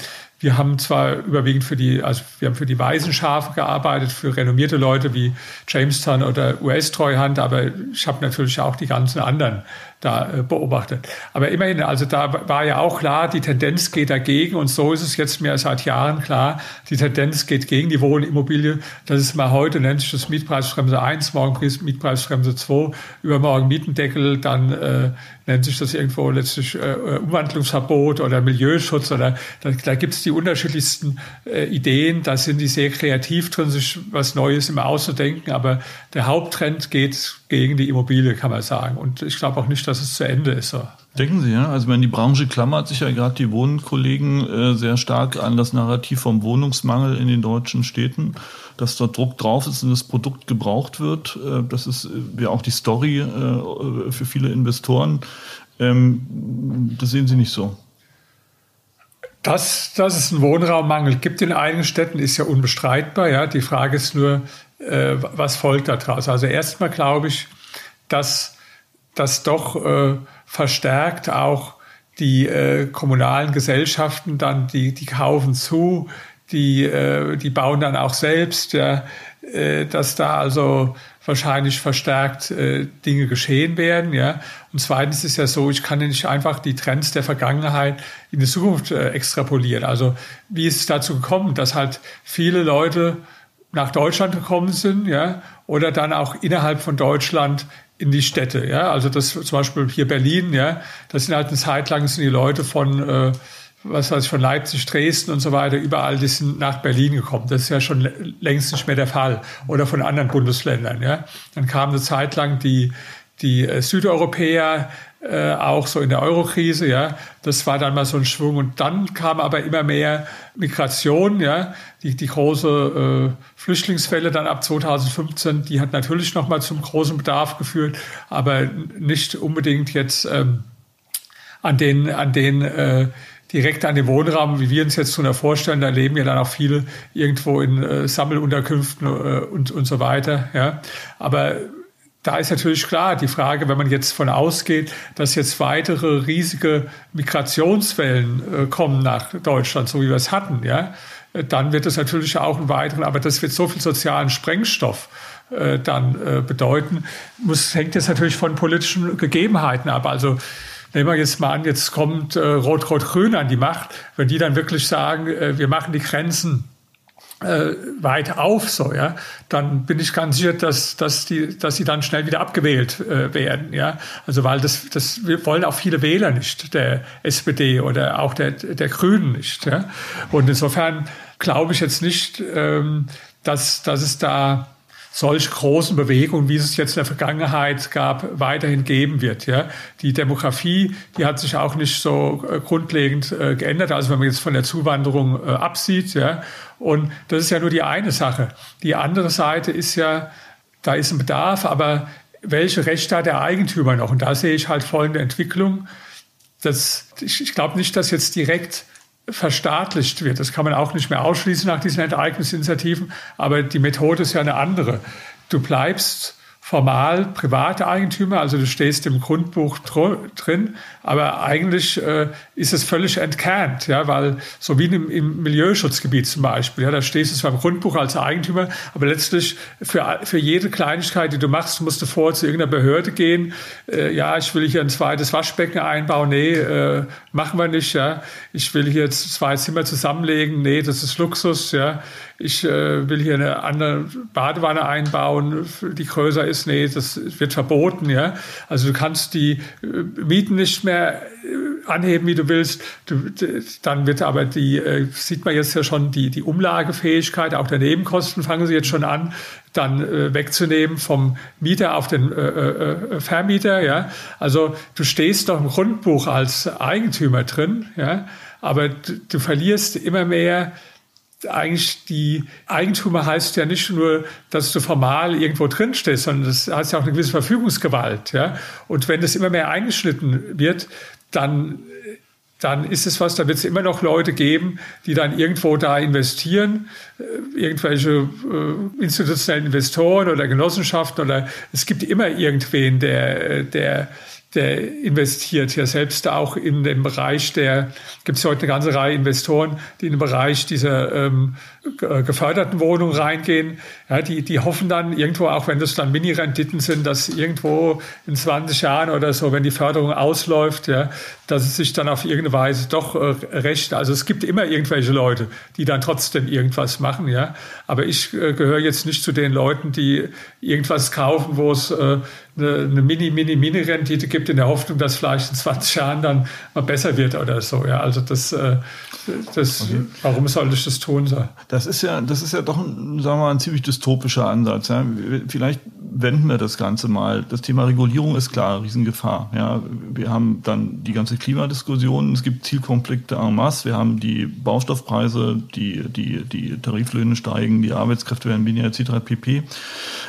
Wir haben zwar überwiegend für die, also wir haben für die weißen Schafe gearbeitet, für renommierte Leute wie Jamestown oder US-Treuhand, aber ich habe natürlich auch die ganzen anderen da äh, beobachtet. Aber immerhin, also da war ja auch klar, die Tendenz geht dagegen und so ist es jetzt mir seit Jahren klar, die Tendenz geht gegen die Wohnimmobilie. Das ist mal heute, nennt sich das Mietpreisbremse 1, morgen Mietpreisbremse 2, übermorgen Mietendeckel, dann äh, nennt sich das irgendwo letztlich äh, Umwandlungsverbot oder Milieuschutz oder da, da gibt es die unterschiedlichsten äh, Ideen, da sind die sehr kreativ drin, sich was Neues immer auszudenken, aber der Haupttrend geht gegen die Immobilie, kann man sagen. Und ich glaube auch nicht, dass es zu Ende ist. So. Denken Sie, ja? Also wenn die Branche klammert sich ja gerade die Wohnkollegen äh, sehr stark an das Narrativ vom Wohnungsmangel in den deutschen Städten, dass dort Druck drauf ist und das Produkt gebraucht wird. Äh, das ist äh, ja auch die Story äh, für viele Investoren. Ähm, das sehen Sie nicht so. Dass, dass es einen Wohnraummangel gibt in einigen Städten, ist ja unbestreitbar. Ja. Die Frage ist nur, äh, was folgt daraus? Also erstmal glaube ich, dass das doch äh, verstärkt auch die äh, kommunalen Gesellschaften dann, die, die kaufen zu, die, äh, die bauen dann auch selbst, ja, äh, dass da also wahrscheinlich verstärkt äh, Dinge geschehen werden. Ja. Und zweitens ist ja so, ich kann ja nicht einfach die Trends der Vergangenheit in die Zukunft äh, extrapolieren. Also wie ist es dazu gekommen, dass halt viele Leute nach Deutschland gekommen sind, ja, oder dann auch innerhalb von Deutschland in die Städte, ja. Also das zum Beispiel hier Berlin, ja, das sind halt eine Zeit lang sind die Leute von äh, was weiß ich, von Leipzig, Dresden und so weiter, überall, die sind nach Berlin gekommen. Das ist ja schon längst nicht mehr der Fall. Oder von anderen Bundesländern, ja. Dann kam eine Zeit lang die, die äh, Südeuropäer, äh, auch so in der Eurokrise, ja. Das war dann mal so ein Schwung. Und dann kam aber immer mehr Migration, ja. Die, die große äh, Flüchtlingswelle dann ab 2015, die hat natürlich nochmal zum großen Bedarf geführt, aber nicht unbedingt jetzt ähm, an den, an den äh, direkt an dem Wohnraum, wie wir uns jetzt so vorstellen, da leben ja dann auch viele irgendwo in äh, Sammelunterkünften äh, und, und so weiter. Ja. Aber da ist natürlich klar die Frage, wenn man jetzt von ausgeht, dass jetzt weitere riesige Migrationswellen äh, kommen nach Deutschland, so wie wir es hatten, ja, dann wird es natürlich auch einen weiteren, aber das wird so viel sozialen Sprengstoff äh, dann äh, bedeuten. Muss, hängt jetzt natürlich von politischen Gegebenheiten ab. Also nehmen wir jetzt mal an, jetzt kommt äh, Rot-Rot-Grün an die Macht, wenn die dann wirklich sagen, äh, wir machen die Grenzen äh, weit auf, so, ja, dann bin ich ganz sicher, dass, dass, die, dass sie dann schnell wieder abgewählt äh, werden, ja. Also, weil das, das wir wollen auch viele Wähler nicht, der SPD oder auch der, der Grünen nicht, ja. Und insofern glaube ich jetzt nicht, ähm, dass, dass es da solch großen Bewegungen, wie es jetzt in der Vergangenheit gab, weiterhin geben wird. Ja. Die Demografie, die hat sich auch nicht so äh, grundlegend äh, geändert, also wenn man jetzt von der Zuwanderung äh, absieht. Ja. Und das ist ja nur die eine Sache. Die andere Seite ist ja, da ist ein Bedarf, aber welche Rechte hat der Eigentümer noch? Und da sehe ich halt folgende Entwicklung. Das, ich, ich glaube nicht, dass jetzt direkt verstaatlicht wird. Das kann man auch nicht mehr ausschließen nach diesen Enteignungsinitiativen, aber die Methode ist ja eine andere. Du bleibst formal private Eigentümer, also du stehst im Grundbuch drin, aber eigentlich äh, ist es völlig entkernt, ja, weil so wie im, im Milieuschutzgebiet zum Beispiel, ja, da stehst du zwar im Grundbuch als Eigentümer, aber letztlich für, für jede Kleinigkeit, die du machst, musst du vor zu irgendeiner Behörde gehen, äh, ja, ich will hier ein zweites Waschbecken einbauen, nee, äh, machen wir nicht, ja, ich will hier zwei Zimmer zusammenlegen, nee, das ist Luxus, ja, ich äh, will hier eine andere Badewanne einbauen, die größer ist, nee, das wird verboten, ja, also du kannst die äh, Mieten nicht mehr mehr äh, anheben, wie du willst. Du, dann wird aber die, äh, sieht man jetzt ja schon, die, die Umlagefähigkeit, auch der Nebenkosten fangen sie jetzt schon an, dann äh, wegzunehmen vom Mieter auf den äh, äh, Vermieter. Ja? Also du stehst doch im Grundbuch als Eigentümer drin, ja? aber du, du verlierst immer mehr eigentlich die Eigentümer heißt ja nicht nur, dass du formal irgendwo drin stehst, sondern das heißt ja auch eine gewisse Verfügungsgewalt. Ja? Und wenn das immer mehr eingeschnitten wird, dann, dann ist es was, da wird es immer noch Leute geben, die dann irgendwo da investieren, äh, irgendwelche äh, institutionellen Investoren oder Genossenschaften oder es gibt immer irgendwen, der, der der investiert ja selbst auch in den Bereich der, gibt es heute eine ganze Reihe Investoren, die in den Bereich dieser ähm, geförderten Wohnungen reingehen. Ja, die, die hoffen dann irgendwo, auch wenn das dann Mini-Renditen sind, dass irgendwo in 20 Jahren oder so, wenn die Förderung ausläuft, ja, dass es sich dann auf irgendeine Weise doch äh, recht. Also es gibt immer irgendwelche Leute, die dann trotzdem irgendwas machen, ja. Aber ich äh, gehöre jetzt nicht zu den Leuten, die irgendwas kaufen, wo es äh, eine, eine Mini, Mini, Mini-Rendite gibt, in der Hoffnung, dass vielleicht in 20 Jahren dann mal besser wird oder so. Ja, also das, äh, das okay. warum sollte ich das tun? So? Das ist ja, das ist ja doch ein, sagen wir mal, ein ziemlich dystopischer Ansatz. Ja. Vielleicht wenden wir das Ganze mal. Das Thema Regulierung ist klar, Riesengefahr. Ja, wir haben dann die ganze Klimadiskussion. Es gibt Zielkonflikte en masse. Wir haben die Baustoffpreise, die, die, die Tariflöhne steigen, die Arbeitskräfte werden weniger etc. pp.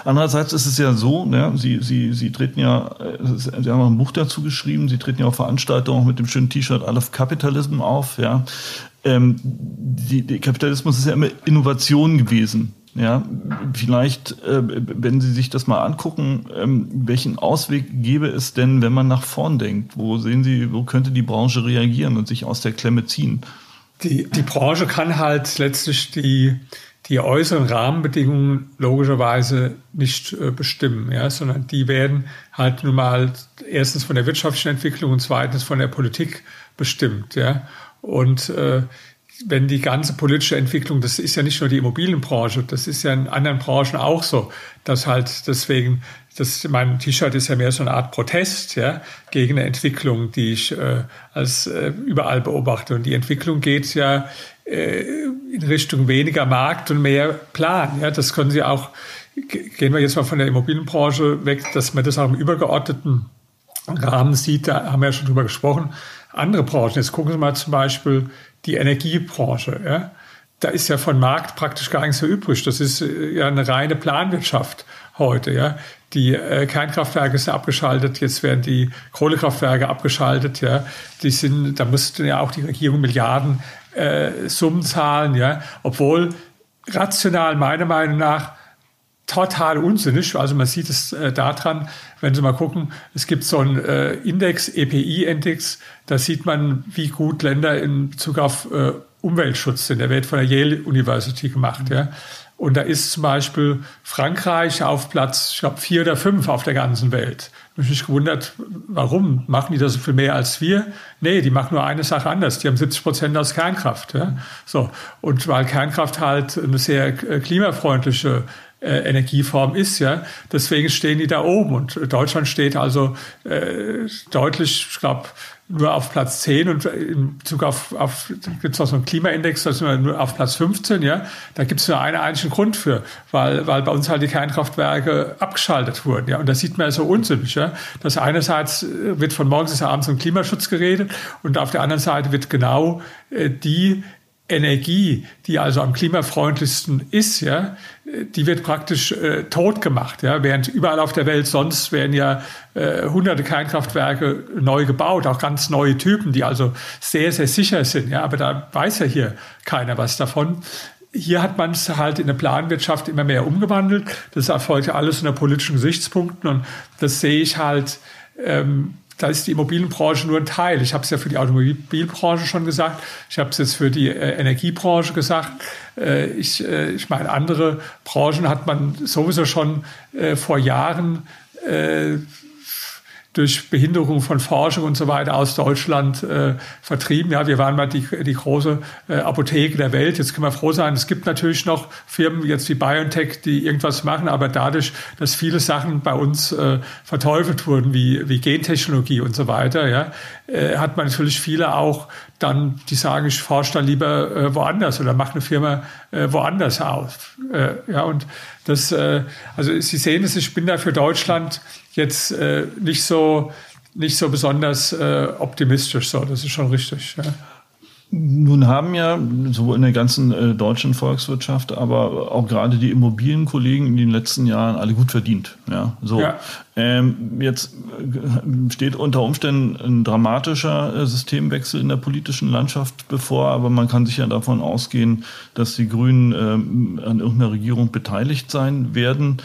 Andererseits ist es ja so, ja, Sie, Sie, Sie treten ja, Sie haben ein Buch dazu geschrieben, Sie treten ja auf Veranstaltungen mit dem schönen T-Shirt I Love Capitalism auf, ja. Ähm, die, der Kapitalismus ist ja immer Innovation gewesen. Ja, vielleicht, äh, wenn Sie sich das mal angucken, ähm, welchen Ausweg gäbe es denn, wenn man nach vorn denkt? Wo sehen Sie, wo könnte die Branche reagieren und sich aus der Klemme ziehen? Die, die Branche kann halt letztlich die, die äußeren Rahmenbedingungen logischerweise nicht äh, bestimmen, ja, sondern die werden halt nun mal erstens von der wirtschaftlichen Entwicklung und zweitens von der Politik bestimmt, ja. Und äh, wenn die ganze politische Entwicklung, das ist ja nicht nur die Immobilienbranche, das ist ja in anderen Branchen auch so, dass halt deswegen, das, mein T-Shirt ist ja mehr so eine Art Protest, ja, gegen eine Entwicklung, die ich äh, als äh, überall beobachte. Und die Entwicklung geht ja äh, in Richtung weniger Markt und mehr Plan. Ja, das können Sie auch, gehen wir jetzt mal von der Immobilienbranche weg, dass man das auch im übergeordneten Rahmen sieht, da haben wir ja schon drüber gesprochen. Andere Branchen, jetzt gucken Sie mal zum Beispiel die Energiebranche. Ja? Da ist ja von Markt praktisch gar nichts so übrig. Das ist äh, ja eine reine Planwirtschaft heute. Ja? Die äh, Kernkraftwerke sind abgeschaltet, jetzt werden die Kohlekraftwerke abgeschaltet. Ja? Die sind, da müsste ja auch die Regierung Milliarden äh, Summen zahlen, ja? obwohl rational meiner Meinung nach total unsinnig. Also man sieht es äh, daran, wenn Sie mal gucken, es gibt so einen äh, Index, EPI-Index, da sieht man, wie gut Länder in Bezug auf äh, Umweltschutz sind. Der wird von der Yale University gemacht. Ja. Und da ist zum Beispiel Frankreich auf Platz, ich glaube, vier oder fünf auf der ganzen Welt. Mich gewundert, warum machen die das so viel mehr als wir? Nee, die machen nur eine Sache anders. Die haben 70 Prozent aus Kernkraft. Ja? So. Und weil Kernkraft halt eine sehr äh, klimafreundliche äh, Energieform ist, ja, deswegen stehen die da oben. Und Deutschland steht also äh, deutlich, ich glaube, nur auf Platz 10 und in Bezug auf, auf gibt es auch so einen Klimaindex, da sind wir nur auf Platz 15, ja. Da gibt es nur einen einzigen Grund für, weil, weil bei uns halt die Kernkraftwerke abgeschaltet wurden, ja. Und das sieht man ja so unsinnig, ja. Dass einerseits wird von morgens bis abends um Klimaschutz geredet und auf der anderen Seite wird genau äh, die Energie, die also am klimafreundlichsten ist, ja, die wird praktisch äh, tot gemacht, ja, während überall auf der Welt sonst werden ja äh, hunderte Kernkraftwerke neu gebaut, auch ganz neue Typen, die also sehr, sehr sicher sind, ja, aber da weiß ja hier keiner was davon. Hier hat man es halt in der Planwirtschaft immer mehr umgewandelt. Das erfolgt ja alles unter politischen Gesichtspunkten und das sehe ich halt ähm, da ist die Immobilienbranche nur ein Teil. Ich habe es ja für die Automobilbranche schon gesagt, ich habe es jetzt für die äh, Energiebranche gesagt. Äh, ich, äh, ich meine, andere Branchen hat man sowieso schon äh, vor Jahren äh, durch Behinderung von Forschung und so weiter aus Deutschland äh, vertrieben. Ja, wir waren mal die, die große äh, Apotheke der Welt. Jetzt können wir froh sein. Es gibt natürlich noch Firmen jetzt wie BioNTech, die irgendwas machen, aber dadurch, dass viele Sachen bei uns äh, verteufelt wurden, wie, wie Gentechnologie und so weiter, ja, äh, hat man natürlich viele auch dann, die sagen, ich forsche da lieber äh, woanders oder mache eine Firma äh, woanders auf. Äh, ja, und das, äh, also Sie sehen es, ich bin da für Deutschland jetzt äh, nicht so nicht so besonders äh, optimistisch. So, das ist schon richtig. Ja. Nun haben ja sowohl in der ganzen äh, deutschen Volkswirtschaft, aber auch gerade die Immobilienkollegen in den letzten Jahren alle gut verdient. Ja, so. Ja. Ähm, jetzt äh, steht unter Umständen ein dramatischer äh, Systemwechsel in der politischen Landschaft bevor, aber man kann sich ja davon ausgehen, dass die Grünen ähm, an irgendeiner Regierung beteiligt sein werden.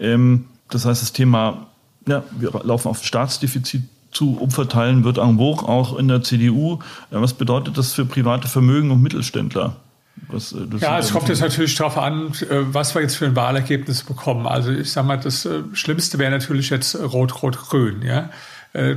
Ähm, das heißt, das Thema ja, wir laufen auf Staatsdefizit zu umverteilen wird en vogue, auch in der CDU. Was bedeutet das für private Vermögen und Mittelständler? Was, äh, ja, es kommt jetzt natürlich darauf an, äh, was wir jetzt für ein Wahlergebnis bekommen. Also ich sage mal, das äh, Schlimmste wäre natürlich jetzt Rot-Rot-Grün. Ja?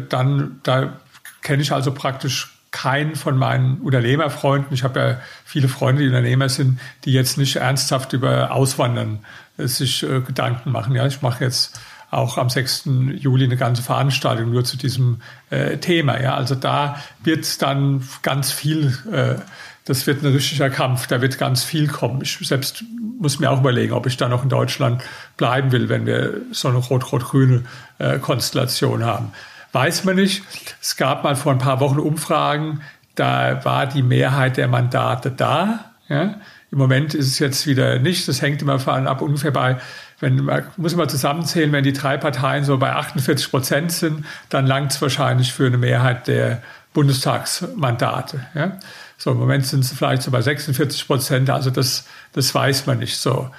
Dann, da kenne ich also praktisch keinen von meinen Unternehmerfreunden. Ich habe ja viele Freunde, die Unternehmer sind, die jetzt nicht ernsthaft über Auswandern sich Gedanken machen. Ja, ich mache jetzt auch am 6. Juli eine ganze Veranstaltung nur zu diesem äh, Thema. Ja, also da wird dann ganz viel, äh, das wird ein richtiger Kampf, da wird ganz viel kommen. Ich selbst muss mir auch überlegen, ob ich da noch in Deutschland bleiben will, wenn wir so eine rot-rot-grüne äh, Konstellation haben. Weiß man nicht. Es gab mal vor ein paar Wochen Umfragen, da war die Mehrheit der Mandate da. Ja? Im Moment ist es jetzt wieder nicht. Das hängt immer vor allem ab ungefähr bei wenn man muss man zusammenzählen, wenn die drei Parteien so bei 48 Prozent sind, dann langt es wahrscheinlich für eine Mehrheit der Bundestagsmandate. Ja? So im Moment sind es vielleicht so bei 46 Prozent, also das, das weiß man nicht so.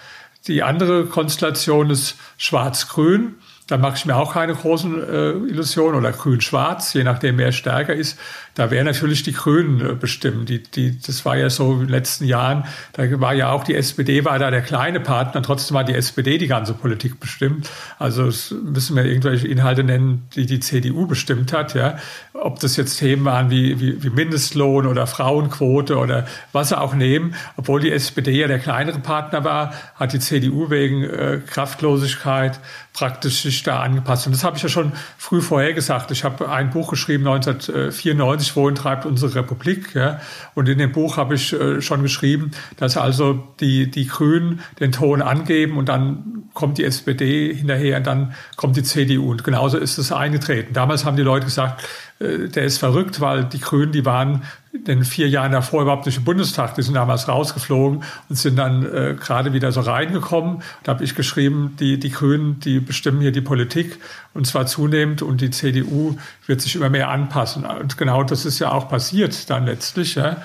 Die andere Konstellation ist Schwarz-Grün. Da mache ich mir auch keine großen äh, Illusionen oder grün-schwarz, je nachdem wer stärker ist. Da wären natürlich die Grünen äh, bestimmen. Die, die, das war ja so in den letzten Jahren, da war ja auch die SPD war da der kleine Partner, trotzdem war die SPD die ganze Politik bestimmt. Also müssen wir irgendwelche Inhalte nennen, die die CDU bestimmt hat. Ja, Ob das jetzt Themen waren wie, wie, wie Mindestlohn oder Frauenquote oder was sie auch nehmen. Obwohl die SPD ja der kleinere Partner war, hat die CDU wegen äh, Kraftlosigkeit praktisch sich da angepasst. Und das habe ich ja schon früh vorher gesagt. Ich habe ein Buch geschrieben, 1994, 1990, wohin treibt unsere Republik? Ja? Und in dem Buch habe ich äh, schon geschrieben, dass also die, die Grünen den Ton angeben und dann kommt die SPD hinterher und dann kommt die CDU. Und genauso ist es eingetreten. Damals haben die Leute gesagt, der ist verrückt, weil die Grünen, die waren in den vier Jahren davor überhaupt nicht im Bundestag. Die sind damals rausgeflogen und sind dann äh, gerade wieder so reingekommen. Da habe ich geschrieben, die, die Grünen, die bestimmen hier die Politik und zwar zunehmend und die CDU wird sich immer mehr anpassen. Und genau das ist ja auch passiert dann letztlich. Ja.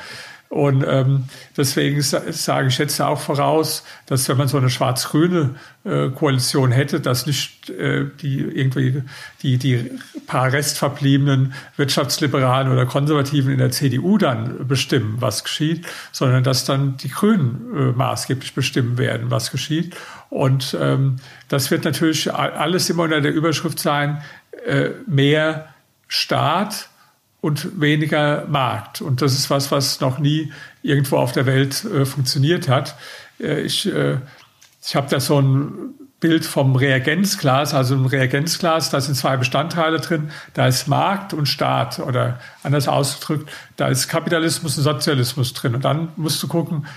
Und ähm, deswegen sage ich jetzt auch voraus, dass wenn man so eine schwarz-grüne äh, Koalition hätte, dass nicht äh, die irgendwie die, die paar restverbliebenen Wirtschaftsliberalen oder Konservativen in der CDU dann bestimmen, was geschieht, sondern dass dann die Grünen äh, maßgeblich bestimmen werden, was geschieht. Und ähm, das wird natürlich alles immer unter der Überschrift sein, äh, mehr Staat und weniger Markt. Und das ist was, was noch nie irgendwo auf der Welt äh, funktioniert hat. Äh, ich äh, ich habe da so ein Bild vom Reagenzglas, also ein Reagenzglas, da sind zwei Bestandteile drin. Da ist Markt und Staat oder anders ausgedrückt, da ist Kapitalismus und Sozialismus drin. Und dann musst du gucken,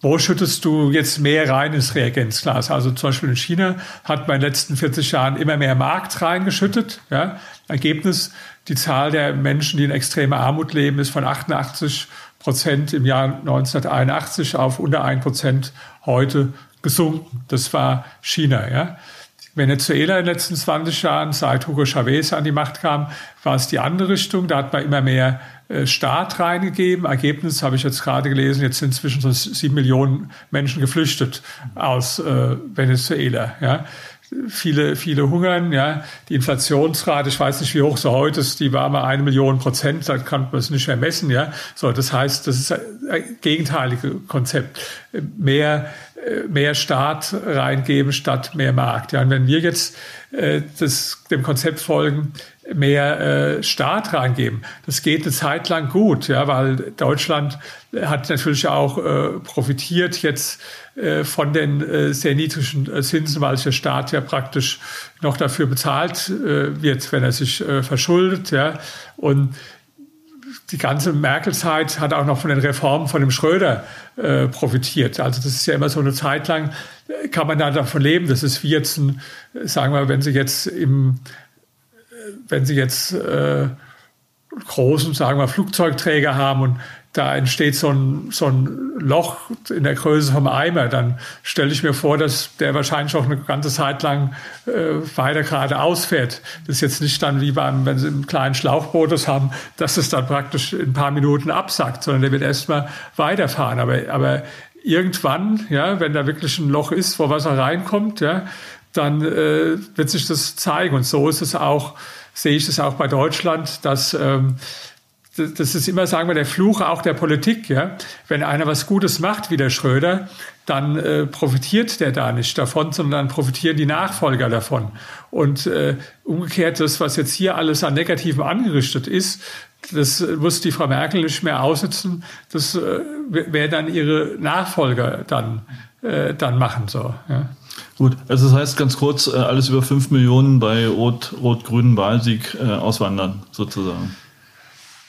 wo schüttest du jetzt mehr rein ins Reagenzglas? Also zum Beispiel in China hat man in den letzten 40 Jahren immer mehr Markt reingeschüttet. Ja? Ergebnis, die Zahl der Menschen, die in extremer Armut leben, ist von 88 Prozent im Jahr 1981 auf unter ein Prozent heute gesunken. Das war China. Ja. Venezuela in den letzten 20 Jahren, seit Hugo Chavez an die Macht kam, war es die andere Richtung. Da hat man immer mehr äh, Staat reingegeben. Ergebnis habe ich jetzt gerade gelesen, jetzt sind inzwischen so sieben Millionen Menschen geflüchtet aus äh, Venezuela. Ja viele, viele hungern. Ja. Die Inflationsrate, ich weiß nicht, wie hoch sie heute ist, die war mal eine Million Prozent, da kann man es nicht mehr messen. Ja. So, das heißt, das ist ein gegenteilige Konzept. Mehr, mehr Staat reingeben statt mehr Markt. Ja. Und wenn wir jetzt äh, das, dem Konzept folgen, mehr äh, Staat reingeben. Das geht eine Zeit lang gut, ja, weil Deutschland hat natürlich auch äh, profitiert jetzt äh, von den äh, sehr niedrigen äh, Zinsen, weil der Staat ja praktisch noch dafür bezahlt äh, wird, wenn er sich äh, verschuldet. Ja. Und die ganze Merkel-Zeit hat auch noch von den Reformen von dem Schröder äh, profitiert. Also das ist ja immer so eine Zeit lang, äh, kann man da davon leben. Das ist wie jetzt, ein, sagen wir, wenn Sie jetzt im, wenn Sie jetzt äh, großen, sagen wir, Flugzeugträger haben und da entsteht so ein, so ein Loch in der Größe vom Eimer, dann stelle ich mir vor, dass der wahrscheinlich auch eine ganze Zeit lang äh, weiter geradeaus fährt. Das ist jetzt nicht dann wie beim, wenn Sie einen kleinen Schlauchboot das haben, dass es dann praktisch in ein paar Minuten absackt, sondern der wird erstmal weiterfahren. Aber, aber irgendwann, ja, wenn da wirklich ein Loch ist, wo Wasser reinkommt, ja, dann äh, wird sich das zeigen. Und so ist es auch, sehe ich es auch bei Deutschland, dass ähm, das ist immer, sagen wir, der Fluch auch der Politik. Ja? Wenn einer was Gutes macht, wie der Schröder, dann äh, profitiert der da nicht davon, sondern profitieren die Nachfolger davon. Und äh, umgekehrt, das, was jetzt hier alles an Negativen angerichtet ist, das muss die Frau Merkel nicht mehr aussitzen. Das äh, werden dann ihre Nachfolger dann, äh, dann machen. So, ja. Gut, also das heißt ganz kurz, äh, alles über fünf Millionen bei rot-grünen Wahlsieg äh, auswandern, sozusagen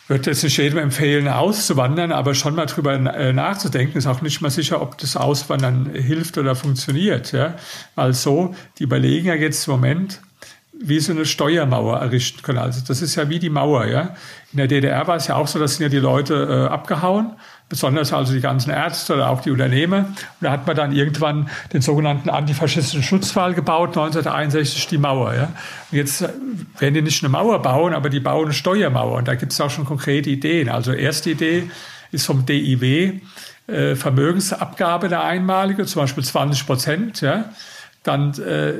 würde jetzt nicht jedem empfehlen, auszuwandern, aber schon mal drüber äh, nachzudenken, ist auch nicht mal sicher, ob das Auswandern hilft oder funktioniert. Ja? Also, die überlegen ja jetzt im Moment, wie sie eine Steuermauer errichten können. Also das ist ja wie die Mauer. Ja? In der DDR war es ja auch so, dass sind ja die Leute äh, abgehauen besonders also die ganzen Ärzte oder auch die Unternehmer. Und da hat man dann irgendwann den sogenannten antifaschistischen Schutzwall gebaut, 1961 die Mauer. Ja. Und jetzt äh, werden die nicht eine Mauer bauen, aber die bauen eine Steuermauer. Und da gibt es auch schon konkrete Ideen. Also erste Idee ist vom DIW äh, Vermögensabgabe der einmalige, zum Beispiel 20 Prozent. Ja. Dann äh,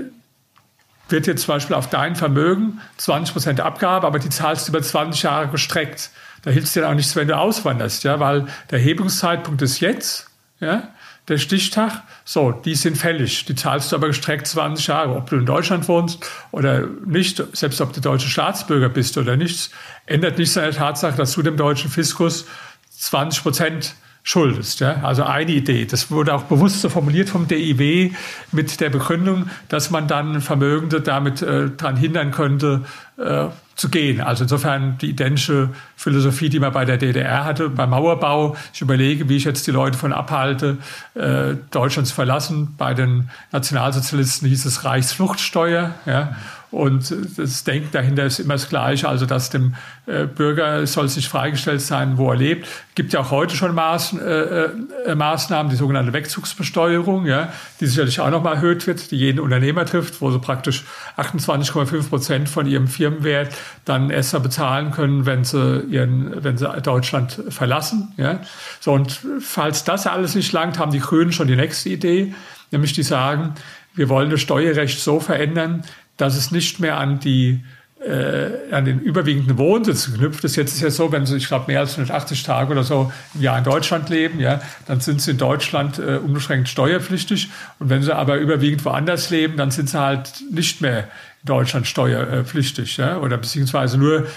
wird jetzt zum Beispiel auf dein Vermögen 20 Prozent Abgabe, aber die zahlst du über 20 Jahre gestreckt. Da hilft es dir auch nichts, wenn du auswanderst, ja, weil der Hebungszeitpunkt ist jetzt, ja, der Stichtag, so, die sind fällig. Die zahlst du aber gestreckt 20 Jahre. Ob du in Deutschland wohnst oder nicht, selbst ob du deutscher Staatsbürger bist oder nicht, ändert nichts an der Tatsache, dass du dem deutschen Fiskus 20 Prozent schuldest. Ja? Also eine Idee. Das wurde auch bewusst so formuliert vom DIW mit der Begründung, dass man dann Vermögende damit äh, daran hindern könnte, äh, zu gehen. Also insofern die identische Philosophie, die man bei der DDR hatte, beim Mauerbau. Ich überlege, wie ich jetzt die Leute von abhalte, äh, Deutschland zu verlassen. Bei den Nationalsozialisten hieß es Reichsfluchtsteuer. Ja. Und das Denken dahinter ist immer das Gleiche, also dass dem äh, Bürger soll sich freigestellt sein, wo er lebt. Gibt ja auch heute schon äh, äh, Maßnahmen, die sogenannte Wegzugsbesteuerung, ja, die sicherlich auch nochmal erhöht wird, die jeden Unternehmer trifft, wo sie praktisch 28,5 Prozent von ihrem Firmenwert dann erst bezahlen können, wenn sie, ihren, wenn sie Deutschland verlassen. Ja. So, und falls das alles nicht langt, haben die Grünen schon die nächste Idee, nämlich die sagen, wir wollen das Steuerrecht so verändern, dass es nicht mehr an die äh, an den überwiegenden Wohnsitz geknüpft ist. Jetzt ist ja so, wenn Sie, ich glaube, mehr als 180 Tage oder so im Jahr in Deutschland leben, ja, dann sind Sie in Deutschland äh, unbeschränkt steuerpflichtig. Und wenn Sie aber überwiegend woanders leben, dann sind Sie halt nicht mehr in Deutschland steuerpflichtig. Ja, oder beziehungsweise nur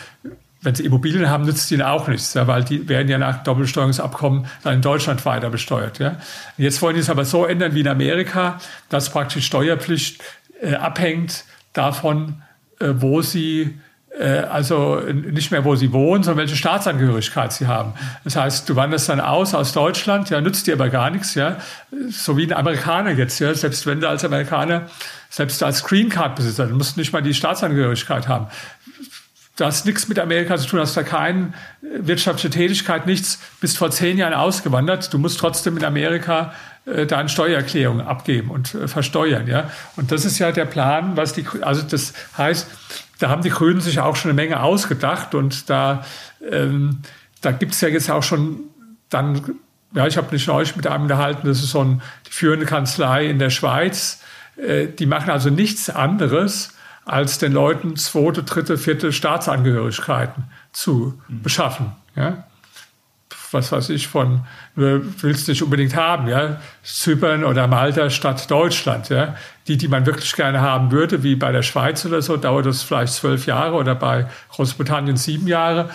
wenn sie Immobilien haben, nützt ihnen auch nichts, ja, weil die werden ja nach Doppelsteuerungsabkommen dann in Deutschland weiter besteuert. Ja. Jetzt wollen die es aber so ändern wie in Amerika, dass praktisch Steuerpflicht äh, abhängt davon, äh, wo sie äh, also nicht mehr, wo sie wohnen, sondern welche Staatsangehörigkeit sie haben. Das heißt, du wanderst dann aus aus Deutschland, ja, nützt dir aber gar nichts, ja, so wie ein Amerikaner jetzt, ja, selbst wenn du als Amerikaner, selbst als Green Card Besitzer, du musst nicht mal die Staatsangehörigkeit haben. Du hast nichts mit Amerika zu tun, hast da keine wirtschaftliche Tätigkeit, nichts, bist vor zehn Jahren ausgewandert, du musst trotzdem in Amerika äh, deine Steuererklärung abgeben und äh, versteuern, ja. Und das ist ja der Plan, was die, also das heißt, da haben die Grünen sich auch schon eine Menge ausgedacht und da, ähm, da gibt es ja jetzt auch schon dann, ja, ich habe mich neulich mit einem unterhalten, das ist so ein, die führende Kanzlei in der Schweiz, äh, die machen also nichts anderes, als den Leuten zweite, dritte, vierte Staatsangehörigkeiten zu mhm. beschaffen. Ja? Was weiß ich von, du willst nicht unbedingt haben, ja, Zypern oder Malta statt Deutschland, ja. Die, die man wirklich gerne haben würde, wie bei der Schweiz oder so, dauert das vielleicht zwölf Jahre oder bei Großbritannien sieben Jahre.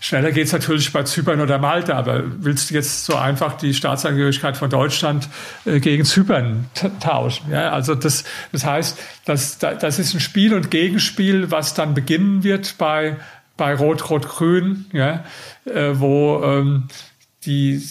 Schneller geht es natürlich bei Zypern oder Malta, aber willst du jetzt so einfach die Staatsangehörigkeit von Deutschland äh, gegen Zypern tauschen? Ja, also das, das heißt, das, das ist ein Spiel und Gegenspiel, was dann beginnen wird bei, bei Rot-Rot-Grün, ja, äh, wo ähm, die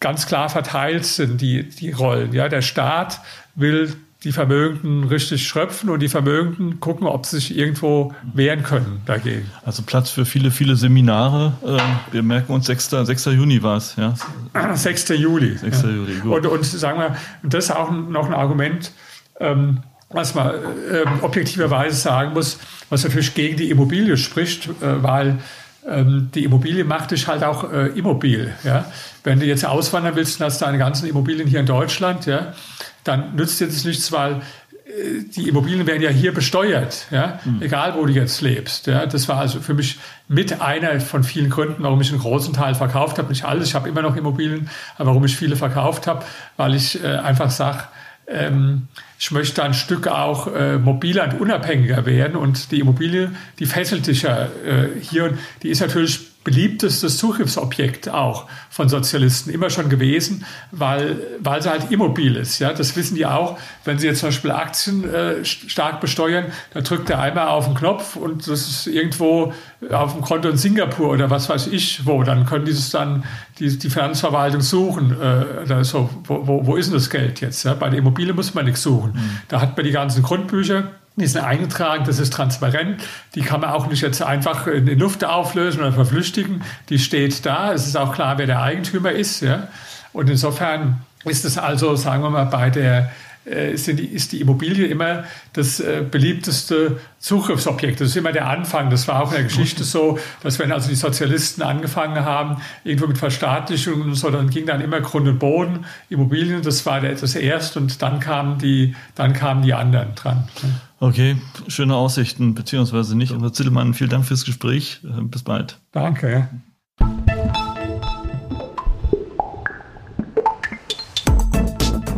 ganz klar verteilt sind, die, die Rollen. Ja, der Staat will die Vermögenden richtig schröpfen und die Vermögenden gucken, ob sie sich irgendwo wehren können dagegen. Also Platz für viele, viele Seminare. Ähm, wir merken uns, 6. 6. Juni war es, ja? 6. Juli. 6. Ja. Juli, gut. Und, und sagen wir, das ist auch noch ein Argument, ähm, was man äh, objektiverweise sagen muss, was natürlich gegen die Immobilie spricht, äh, weil ähm, die Immobilie macht dich halt auch äh, immobil. Ja? Wenn du jetzt auswandern willst und hast deine ganzen Immobilien hier in Deutschland, ja, dann nützt dir das nichts, weil äh, die Immobilien werden ja hier besteuert, ja, mhm. egal wo du jetzt lebst. Ja. Das war also für mich mit einer von vielen Gründen, warum ich einen großen Teil verkauft habe. Nicht alles, ich habe immer noch Immobilien, aber warum ich viele verkauft habe, weil ich äh, einfach sage, ähm, ich möchte ein Stück auch äh, mobiler und unabhängiger werden. Und die Immobilie, die fesselt dich ja äh, hier. Und die ist natürlich beliebtestes Zugriffsobjekt auch von Sozialisten immer schon gewesen, weil, weil sie halt immobil ist. Ja? Das wissen die auch. Wenn sie jetzt zum Beispiel Aktien äh, stark besteuern, dann drückt der einmal auf den Knopf und das ist irgendwo auf dem Konto in Singapur oder was weiß ich wo. Dann können die es dann die, die Finanzverwaltung suchen. Äh, so, wo, wo, wo ist denn das Geld jetzt? Ja? Bei der Immobilie muss man nichts suchen. Mhm. Da hat man die ganzen Grundbücher die sind eingetragen, das ist transparent. Die kann man auch nicht jetzt einfach in die Luft auflösen oder verflüchtigen. Die steht da. Es ist auch klar, wer der Eigentümer ist. Ja? Und insofern ist es also, sagen wir mal, bei der ist die, ist die Immobilie immer das äh, beliebteste Zugriffsobjekt. Das ist immer der Anfang. Das war auch in der Geschichte so, dass wenn also die Sozialisten angefangen haben, irgendwo mit Verstaatlichung und so, dann ging dann immer Grund und Boden, Immobilien, das war der, das erste und dann kamen die, dann kamen die anderen dran. Okay, schöne Aussichten, beziehungsweise nicht. Aber Zittelmann, vielen Dank fürs Gespräch. Äh, bis bald. Danke.